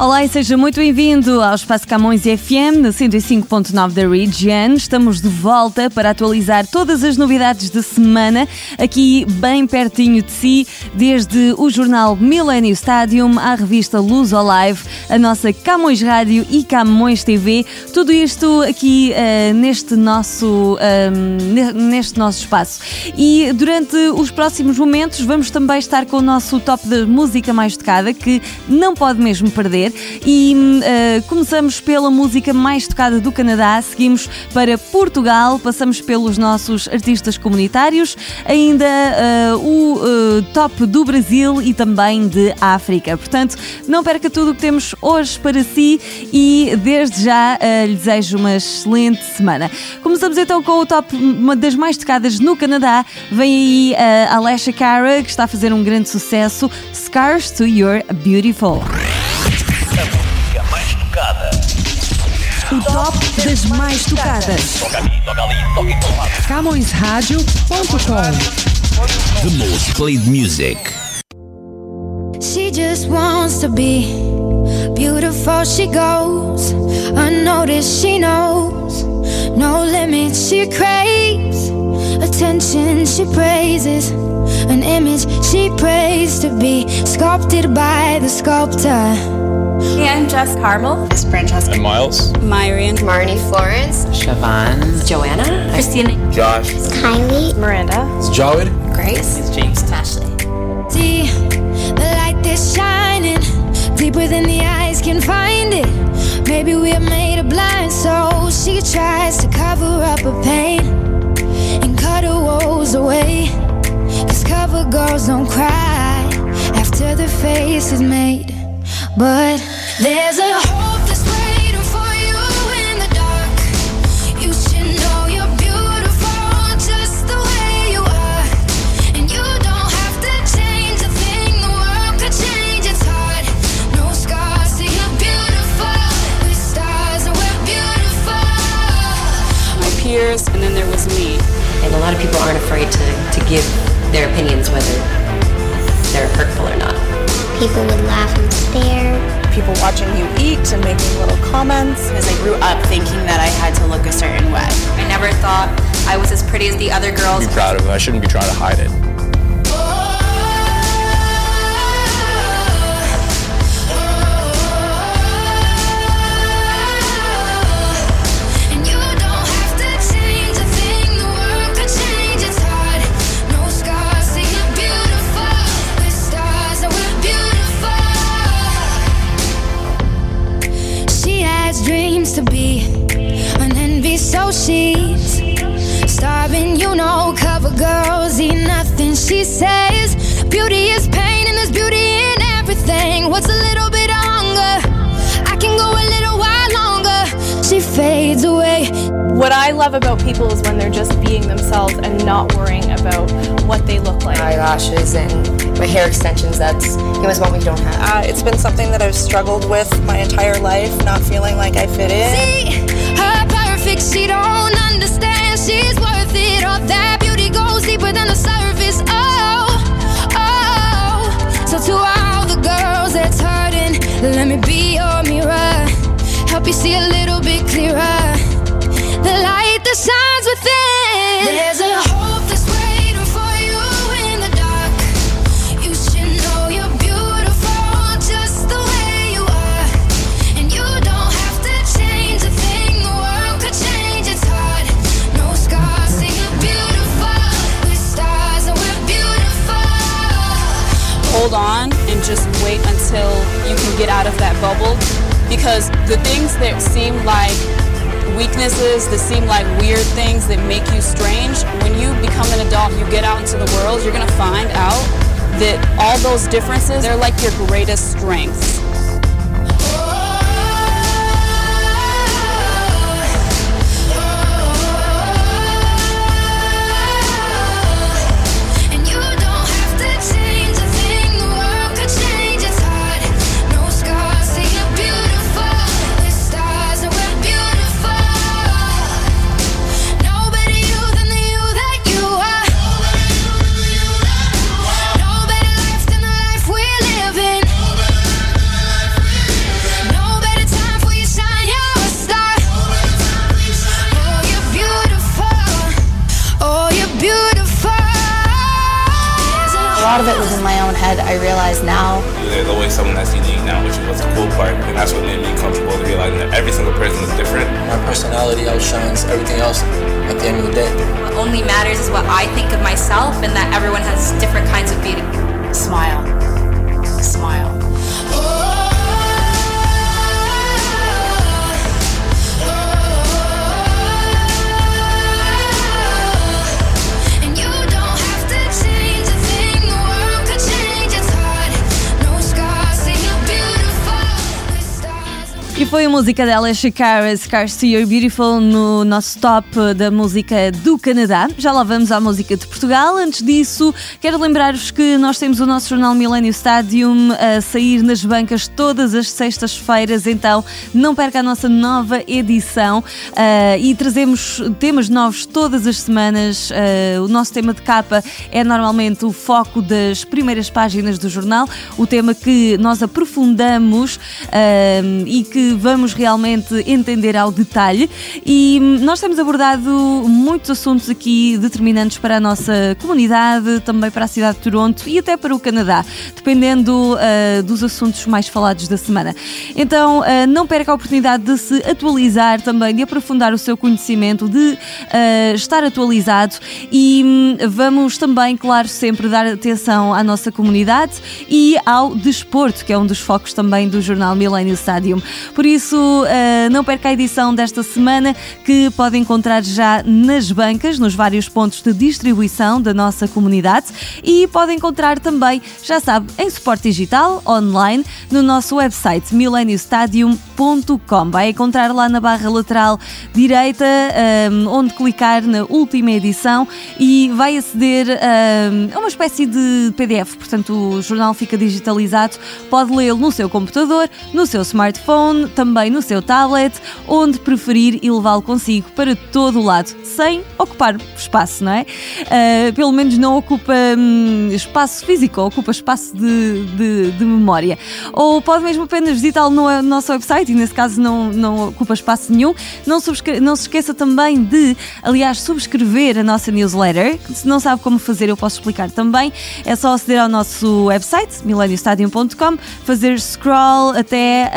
Olá e seja muito bem-vindo ao Espaço Camões FM no 105.9 da Region. Estamos de volta para atualizar todas as novidades da semana, aqui bem pertinho de si, desde o jornal Millennium Stadium à revista Luz Live, a nossa Camões Rádio e Camões TV. Tudo isto aqui uh, neste, nosso, uh, neste nosso espaço. E durante os próximos momentos vamos também estar com o nosso top da música mais tocada, que não pode mesmo perder. E uh, começamos pela música mais tocada do Canadá, seguimos para Portugal, passamos pelos nossos artistas comunitários, ainda uh, o uh, top do Brasil e também de África. Portanto, não perca tudo o que temos hoje para si e desde já lhe desejo uma excelente semana. Começamos então com o top uma das mais tocadas no Canadá. Vem aí a Alessia Cara, que está a fazer um grande sucesso, Scars to Your Beautiful. Música mais tocada. O top das mais tocadas. Toca ali, toca ali, toca em todo lado. CamõesRádio.com. The most played music. She just wants to be beautiful. She goes unnoticed. She knows no limits. She craves attention. She praises an image. She prays to be sculpted by the sculptor. Hey, I'm Jess Carmel. This is Francesca. And Miles. Myrian. Marnie Florence, Siobhan, Joanna. Christina. Josh. Kylie, Miranda. It's Jawed. Grace. it's James. Ashley. See the light that's shining deeper than the eyes can find it. Maybe we're made of blind souls. She tries to cover up her pain and cut her woes away. Cause cover girls don't cry after their face is made. But there's a hope that's waiting for you in the dark. You should know you're beautiful just the way you are. And you don't have to change a thing. The world could change its heart. No scars, see you're beautiful. With stars, and we're beautiful. My peers, and then there was me. and a lot of people aren't afraid to, to give their opinions whether People would laugh and stare. people watching you eat and making little comments. Because I grew up thinking that I had to look a certain way. I never thought I was as pretty as the other girls. Be proud of it. I shouldn't be trying to hide it. Envy, so starving. You know, cover girls eat nothing. She says beauty is pain, and there's beauty in everything. What's a little bit of hunger? I can go a little while longer. She fades away. What I love about people is when they're just being themselves and not worrying about what they look like. Eyelashes and my hair extensions, that's you know, is what we don't have. Uh, it's been something that I've struggled with my entire life, not feeling like I fit in. See her perfect, she don't understand. She's worth it. All that beauty goes deeper than the surface. Oh, oh. So to all the girls that's hurting, let me be your mirror. Help you see a little bit clearer. Get out of that bubble. Because the things that seem like weaknesses, that seem like weird things that make you strange, when you become an adult, you get out into the world, you're gonna find out that all those differences, they're like your greatest strengths. Head. I realize now. There's always someone that's unique now, which was the cool part, and that's what made me comfortable to realizing that every single person is different. My personality outshines everything else at the end of the day. What only matters is what I think of myself, and that everyone has different kinds of beauty. Smile. Smile. E foi a música dela, Shakira, Scars to You're Beautiful, no nosso top da música do Canadá. Já lá vamos à música de Portugal. Antes disso, quero lembrar-vos que nós temos o nosso jornal Millennium Stadium a sair nas bancas todas as sextas-feiras, então não perca a nossa nova edição ah, e trazemos temas novos todas as semanas. Ah, o nosso tema de capa é normalmente o foco das primeiras páginas do jornal, o tema que nós aprofundamos ah, e que vamos realmente entender ao detalhe. E hum, nós temos abordado muitos assuntos aqui determinantes para a nossa comunidade, também para a cidade de Toronto e até para o Canadá, dependendo ah, dos assuntos mais falados da semana. Então, ah, não perca a oportunidade de se atualizar também, de aprofundar o seu conhecimento, de ah, estar atualizado e hum, vamos também, claro, sempre dar atenção à nossa comunidade e ao desporto, que é um dos focos também do jornal Millennium Stadium. Por isso, ah, não perca a edição desta semana que pode encontrar já nas bancas, nos vários pontos de distribuição da nossa comunidade e pode encontrar também, já sabe, em suporte digital, online, no nosso website millenniumstadium.com. Vai encontrar lá na barra lateral direita, ah, onde clicar na última edição e vai aceder ah, a uma espécie de PDF. Portanto, o jornal fica digitalizado, pode lê-lo no seu computador, no seu smartphone, também no seu tablet, onde preferir e levá-lo consigo para todo o lado, sem ocupar espaço, não é? Ah, pelo menos não ocupa hum, espaço físico, ocupa espaço de, de- de memória. Ou pode mesmo apenas visitá-lo no nosso website e nesse caso não, não ocupa espaço nenhum. Não, não se esqueça também de, aliás, subscrever a nossa newsletter. Se não sabe como fazer, eu posso explicar também. É só aceder ao nosso website, millenniumstadium.com, fazer scroll até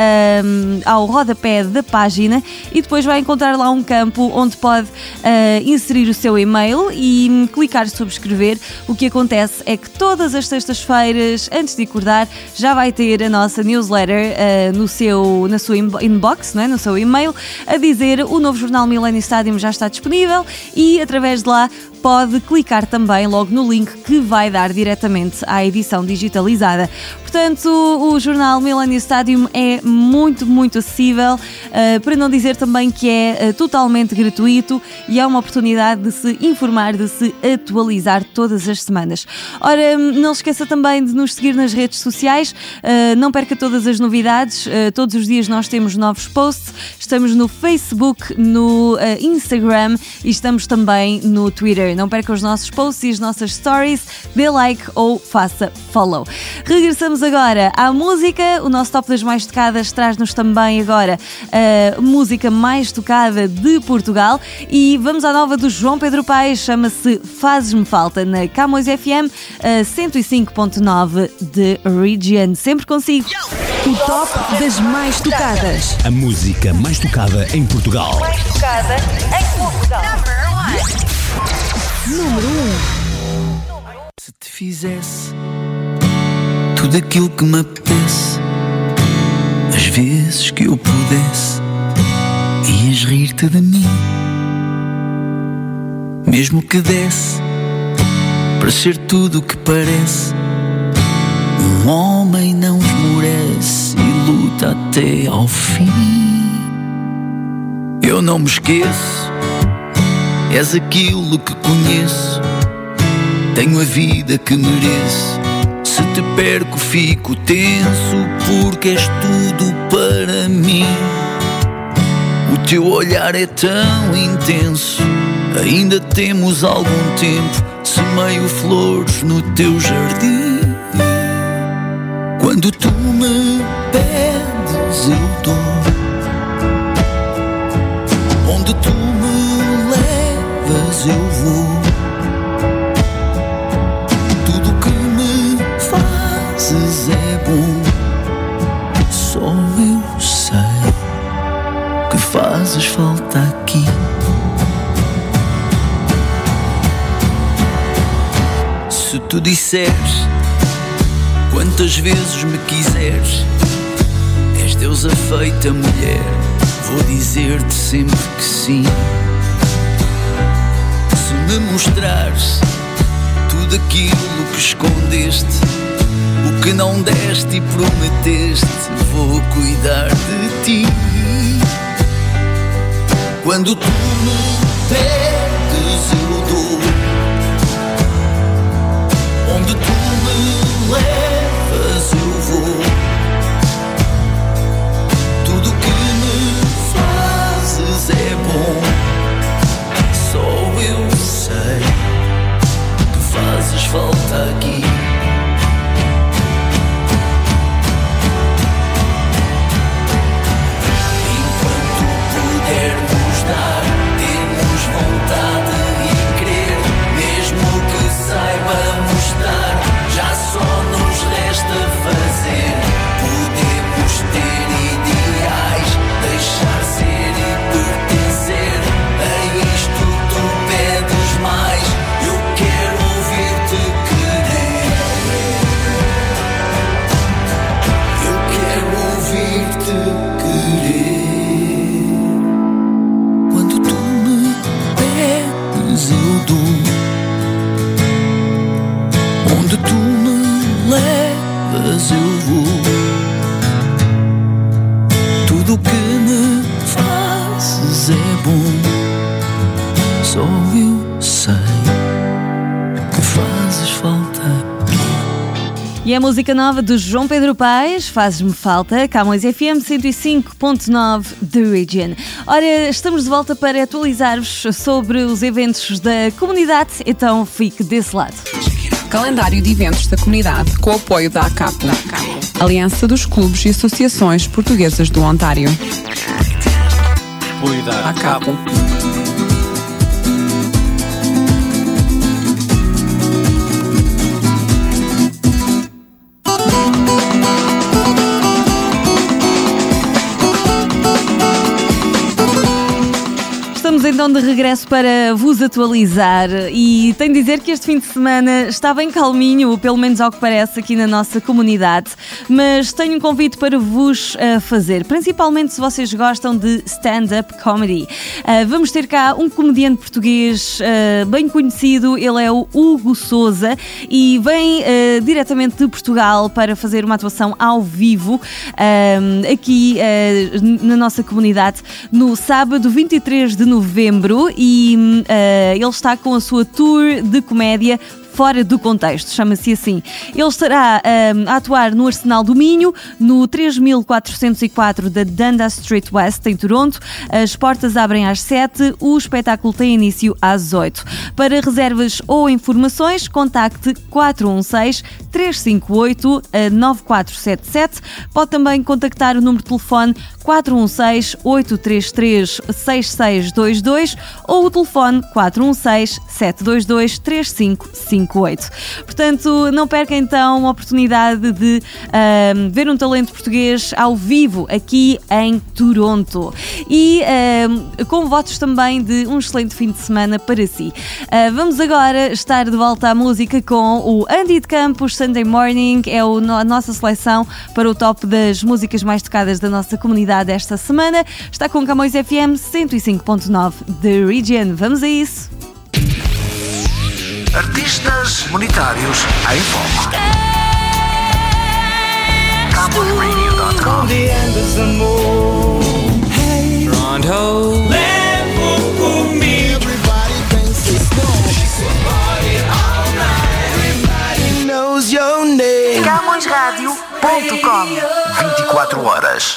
hum, ao rodapé da página e depois vai encontrar lá um campo onde pode ah, inserir o seu e-mail e hum, clicar subscrever. O que acontece é que todas as sextas-feiras, antes de acordar, já vai ter a nossa newsletter ah, no seu, na sua inbo- inbox, não é? no seu e-mail, a dizer o novo jornal Millennium Stadium já está disponível e através de lá pode clicar também logo no link que vai dar diretamente à edição digitalizada. Portanto, o jornal Millennium Stadium é muito, muito acessível, eh, para não dizer também que é eh, totalmente gratuito e é uma oportunidade de se informar, de se atualizar todas as semanas. Ora, não se esqueça também de nos seguir nas redes sociais, eh, não perca todas as novidades, todos os dias nós temos novos posts, estamos no Facebook, no Instagram e estamos também no Twitter. Não perca os nossos posts e as nossas stories, dê like ou faça follow. Regressamos agora à música. O nosso top das mais tocadas traz-nos também agora a música mais tocada de Portugal e vamos à nova do João Pedro Paes, chama-se Fazes-me Falta na Camões FM a 105.9 de Region. Sempre consigo. O top das mais tocadas. A música mais tocada em Portugal. tocada em Portugal. Número 1. Se te fizesse tudo aquilo que me apetece, vezes que eu pudesse, ias rir-te de mim. Mesmo que desse para ser tudo o que parece, um homem não esmorece e luta até ao fim. Eu não me esqueço, és aquilo que conheço. Tenho a vida que mereço. Se te perco, fico tenso, porque és tudo para mim. O teu olhar é tão intenso. Ainda temos algum tempo. Semeio flores no teu jardim. Quando tu me pedes, eu dou. Disseres, quantas vezes me quiseres, és deusa feita mulher, vou dizer-te sempre que sim. Se me mostrares tudo aquilo que escondeste, o que não deste e prometeste, vou cuidar de ti. Quando tu me pedes, eu dou. Eu dou. Onde tu me levas, eu vou. E a música nova do João Pedro Paes, Fazes-me Falta, Camões FM 105.9 The Region. Ora, estamos de volta para atualizar-vos sobre os eventos da comunidade, então fique desse lado. Calendário de eventos da comunidade com o apoio da ACAPO, Aliança dos Clubes e Associações Portuguesas do Ontário. Apoio da ACAPO. Estamos então de regresso para vos atualizar e tenho de dizer que este fim de semana está bem calminho, pelo menos ao que parece aqui na nossa comunidade, mas tenho um convite para vos uh, fazer, principalmente se vocês gostam de stand-up comedy. Uh, vamos ter cá um comediante português uh, bem conhecido, ele é o Hugo Souza e vem diretamente de Portugal para fazer uma atuação ao vivo aqui na nossa comunidade no sábado 23 de novembro e uh, ele está com a sua tour de comédia fora do contexto, chama-se assim. Ele estará um, a atuar no Arsenal do Minho, no 3404 da Dundas Street West, em Toronto. As portas abrem às 7, o espetáculo tem início às 8. Para reservas ou informações, contacte 416 358 9477. Pode também contactar o número de telefone 416 833 6622 ou o telefone 416 722 3555. Portanto, não perca então a oportunidade de um, ver um talento português ao vivo aqui em Toronto. E um, com votos também de um excelente fim de semana para si. Uh, vamos agora estar de volta à música com o Andy de Campos, Sunday Morning, é o, a nossa seleção para o top das músicas mais tocadas da nossa comunidade esta semana. Está com Camões FM 105.9 The Region. Vamos a isso! Artistas monetários em foco. Toronto. Leve comigo. CamõesRádio.com 24 horas.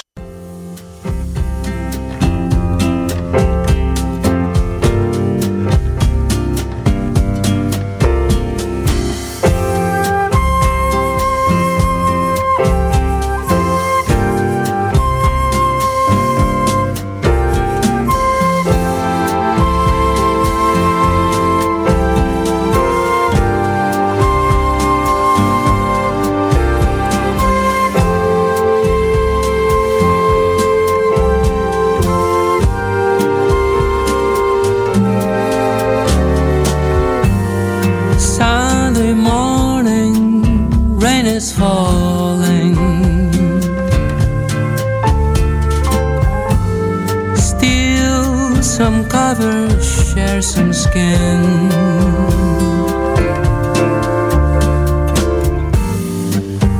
Some share some skin.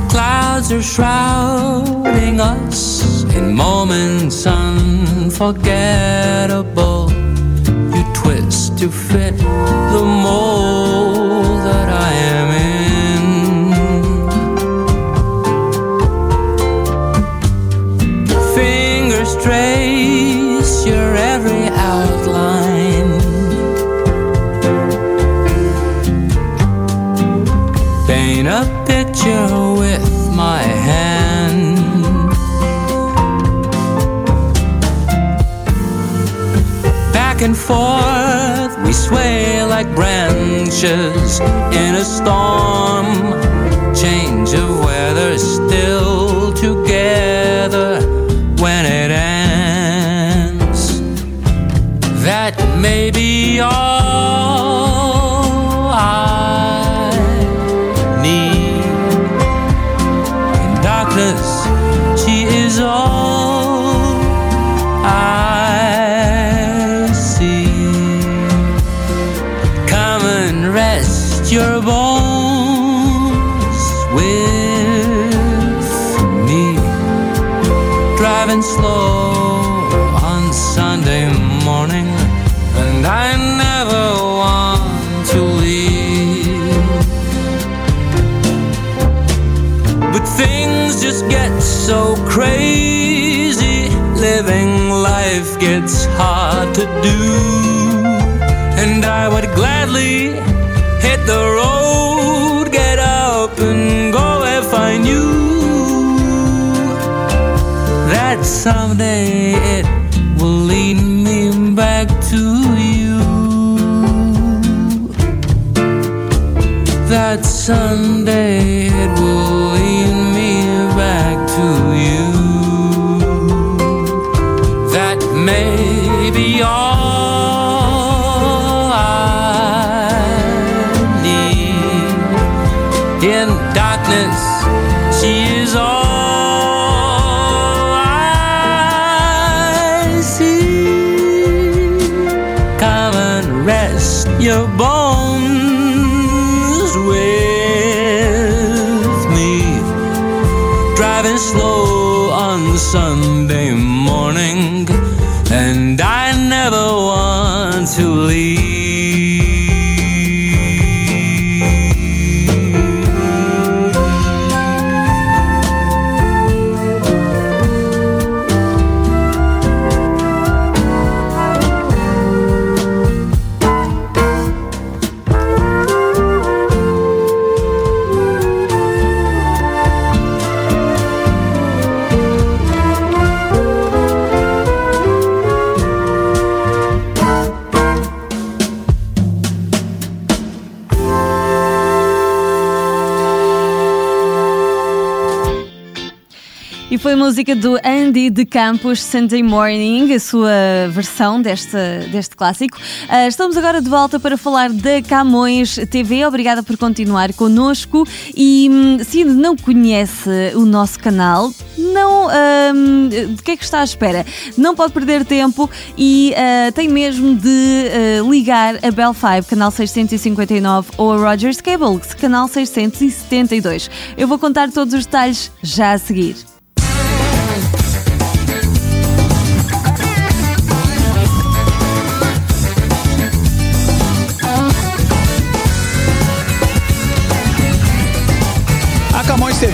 Clouds are shrouding us in moments unforgettable. You twist to fit the mold picture with my hand. Back and forth, we sway like branches in a storm. Change of weather, still together when it ends. That may be all someday it will lead me back to you. That Sunday música do Andy de Campos, Sunday Morning, a sua versão deste, deste clássico. Ah, estamos agora de volta para falar da Camões TV. Obrigada por continuar connosco. E hum, se ainda não conhece o nosso canal, não. hum, de que é que está à espera? Não pode perder tempo e ah, tem mesmo de ah, ligar a Bell 5, canal 659, ou a Rogers Cable, canal 672. Eu vou contar todos os detalhes já a seguir.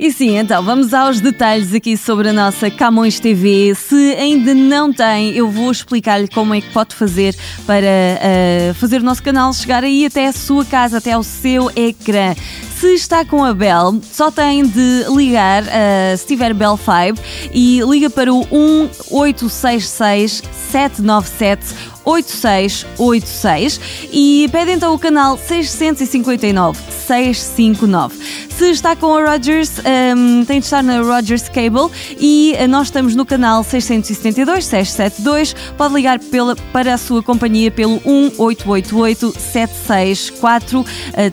E sim, então vamos aos detalhes aqui sobre a nossa Camões TV. Se ainda não tem, eu vou explicar-lhe como é que pode fazer para eh, fazer o nosso canal chegar aí até a sua casa, até ao seu ecrã. Se está com a Bell, só tem de ligar, eh, se tiver Bell 5, e liga para o 1866 797 8686 e pede então o canal 659 659. Se está com a Rogers, um, tem de estar na Rogers Cable e uh, nós estamos no canal 672 672. Pode ligar pela, para a sua companhia pelo 1888 764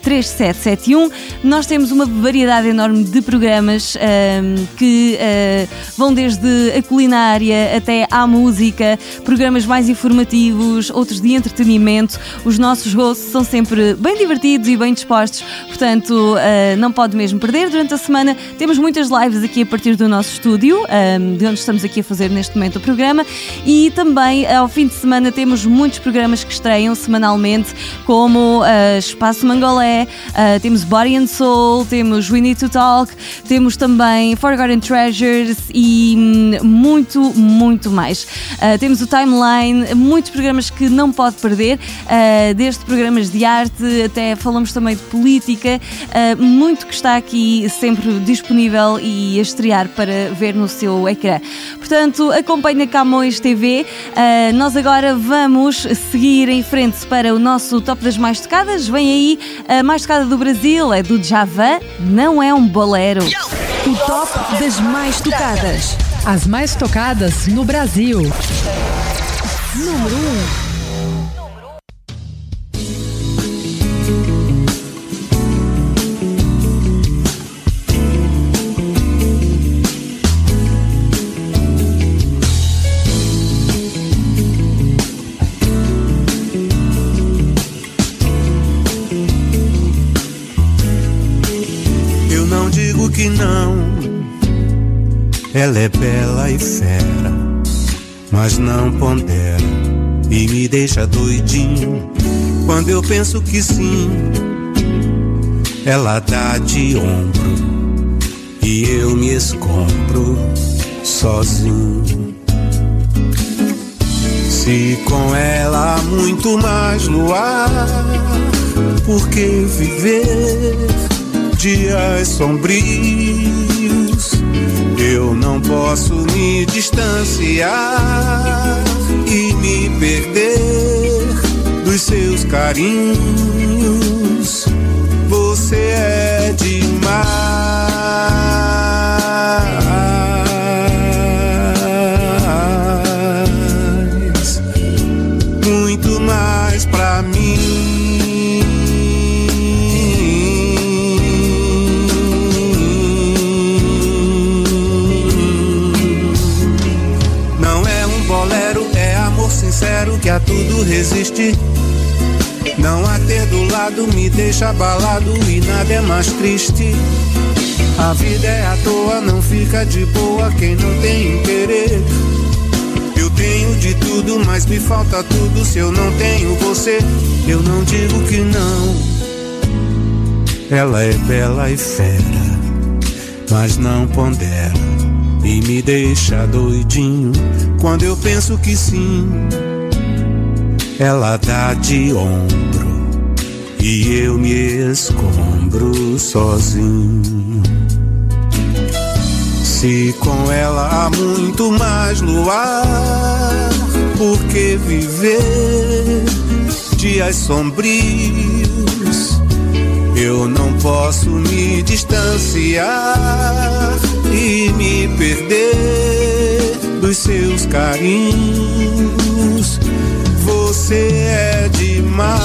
3771. Nós temos uma variedade enorme de programas um, que uh, vão desde a culinária até à música, programas mais informativos, outros de entretenimento. Os nossos hosts são sempre bem divertidos e bem dispostos, portanto, uh, não pode mesmo perder. Durante a semana temos muitas lives aqui a partir do nosso estúdio, um, de onde estamos aqui a fazer neste momento o programa, e também ao fim de semana temos muitos programas que estreiam semanalmente, como uh, Espaço Mangolé, uh, temos Body and Soul, temos We Need to Talk, temos também Forgotten Treasures e hum, muito, muito mais. Temos o Timeline, muitos programas que não pode perder, uh, desde programas de arte até falamos também de política, uh, muito que está aqui sempre disponível e a estrear para ver no seu ecrã. Portanto, acompanha Camões TV. nós agora vamos seguir em frente para o nosso top das mais tocadas. Vem aí a mais tocada do Brasil, é do Java, não é um bolero. O top das mais tocadas. As mais tocadas no Brasil. Número 1. Eu não digo que não, ela é bela e fera, mas não pondera e me deixa doidinho. Quando eu penso que sim, ela dá de ombro e eu me escombro sozinho. Se com ela há muito mais luar, por que viver dias sombrios? Posso me distanciar e me perder dos seus carinhos. Você é demais, tudo resiste. Não a ter do lado me deixa abalado e nada é mais triste. A vida é à toa, não fica de boa quem não tem querer. Eu tenho de tudo, mas me falta tudo se eu não tenho você. Eu não digo que não. Ela é bela e fera, mas não pondera e me deixa doidinho quando eu penso que sim. Ela dá de ombro e eu me escombro sozinho. Se com ela há muito mais luar, por que viver dias sombrios? Eu não posso me distanciar e me perder dos seus carinhos. Você é demais,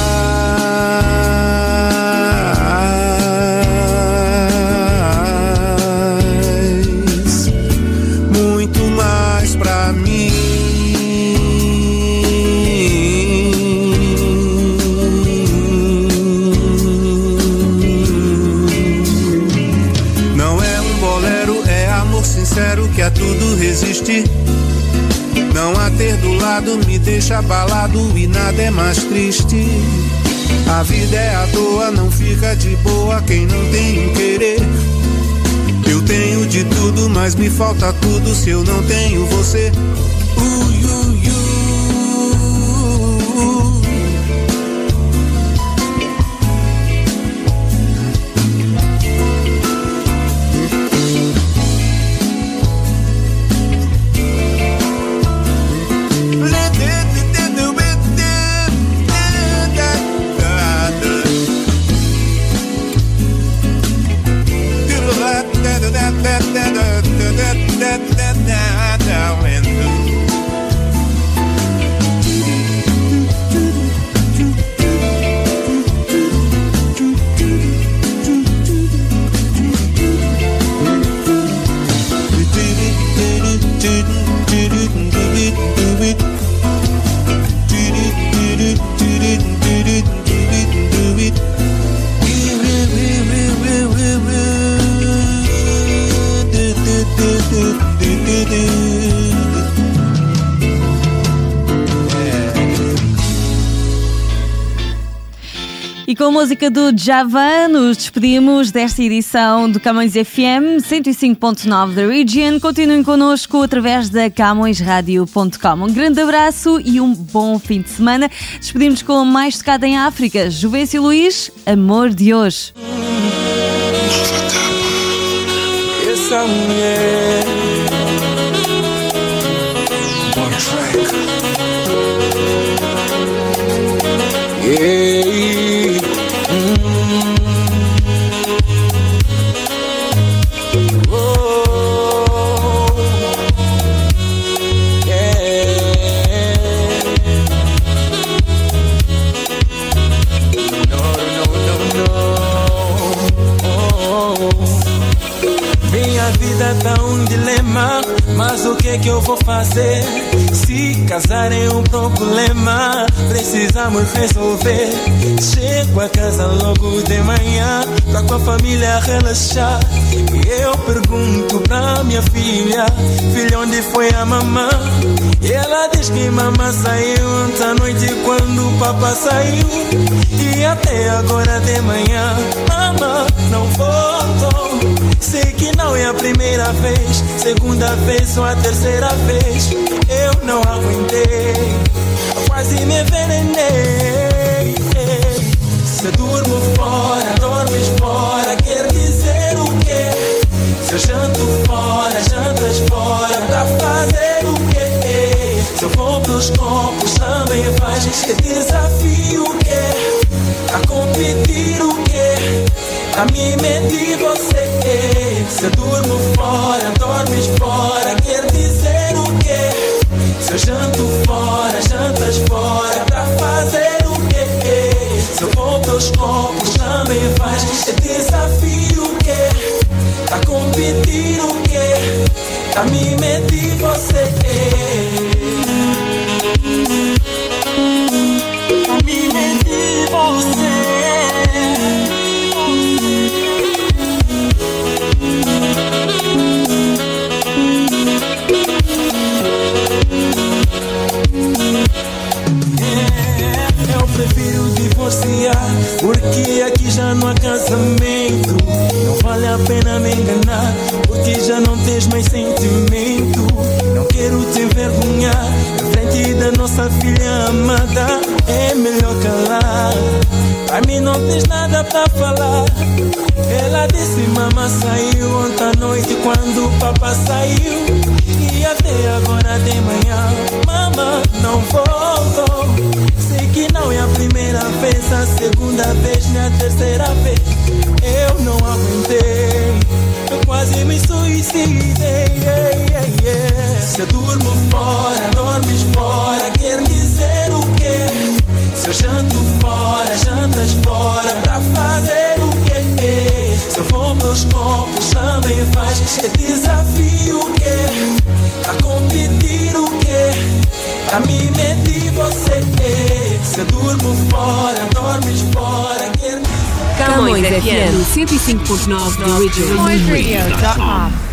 lado me deixa abalado e nada é mais triste. A vida é à toa, não fica de boa quem não tem um querer. Eu tenho de tudo, mas me falta tudo se eu não tenho você. E com a música do Javan, nos despedimos desta edição do Camões FM 105.9 da Region. Continuem connosco através da CamõesRádio.com. Um grande abraço e um bom fim de semana. Despedimos com mais tocada em África. Juvencio Luís, Amor de hoje. Essa mulher. Yeah. Minha vida tá um dilema, mas o que que eu vou fazer? Se casar é um problema, precisamos resolver. Chego a casa logo de manhã, pra com a família relaxar. E eu pergunto pra minha filha, filha, onde foi a mamã? E ela diz que mamã saiu ontem à noite quando o papá saiu. E até agora de manhã, mamã não voltou. Sei que não é a primeira vez, segunda vez ou a terceira vez. Eu não aguentei, quase me envenenei. Se durmo fora, dormes fora, quer dizer o quê? Se eu janto fora, jantas fora, pra fazer o quê? Se eu vou pros copos, também faz. Que desafio o quê? A competir? A mim medir você Se eu durmo fora, dormes fora Quer dizer o quê? Se eu janto fora, jantas fora Pra fazer o quê? Se eu vou pelos copos, também faz É desafio o quê? A competir o quê? A mim medir você já não há casamento Não vale a pena me enganar Porque já não tens mais sentimento. Não quero te envergonhar Na frente da nossa filha amada. É melhor calar. Pra mim não tens nada pra falar. Ela disse mamãe saiu ontem à noite Quando o papá saiu. E até agora de manhã Mamãe não voltou que não é a primeira vez, a segunda vez, nem a terceira vez. Eu não aguentei, eu quase me suicidei. Yeah, yeah, yeah. Se eu durmo fora, dormes fora, quer dizer o quê? Se eu janto fora, jantas fora, pra fazer o quê? Se eu vou meus copos, também faz. É desafio o quê? A competir o quê? A mim você Se eu durmo fora, dormes fora Quer Camões FM 105.9 da Region. CamõesRadio.com.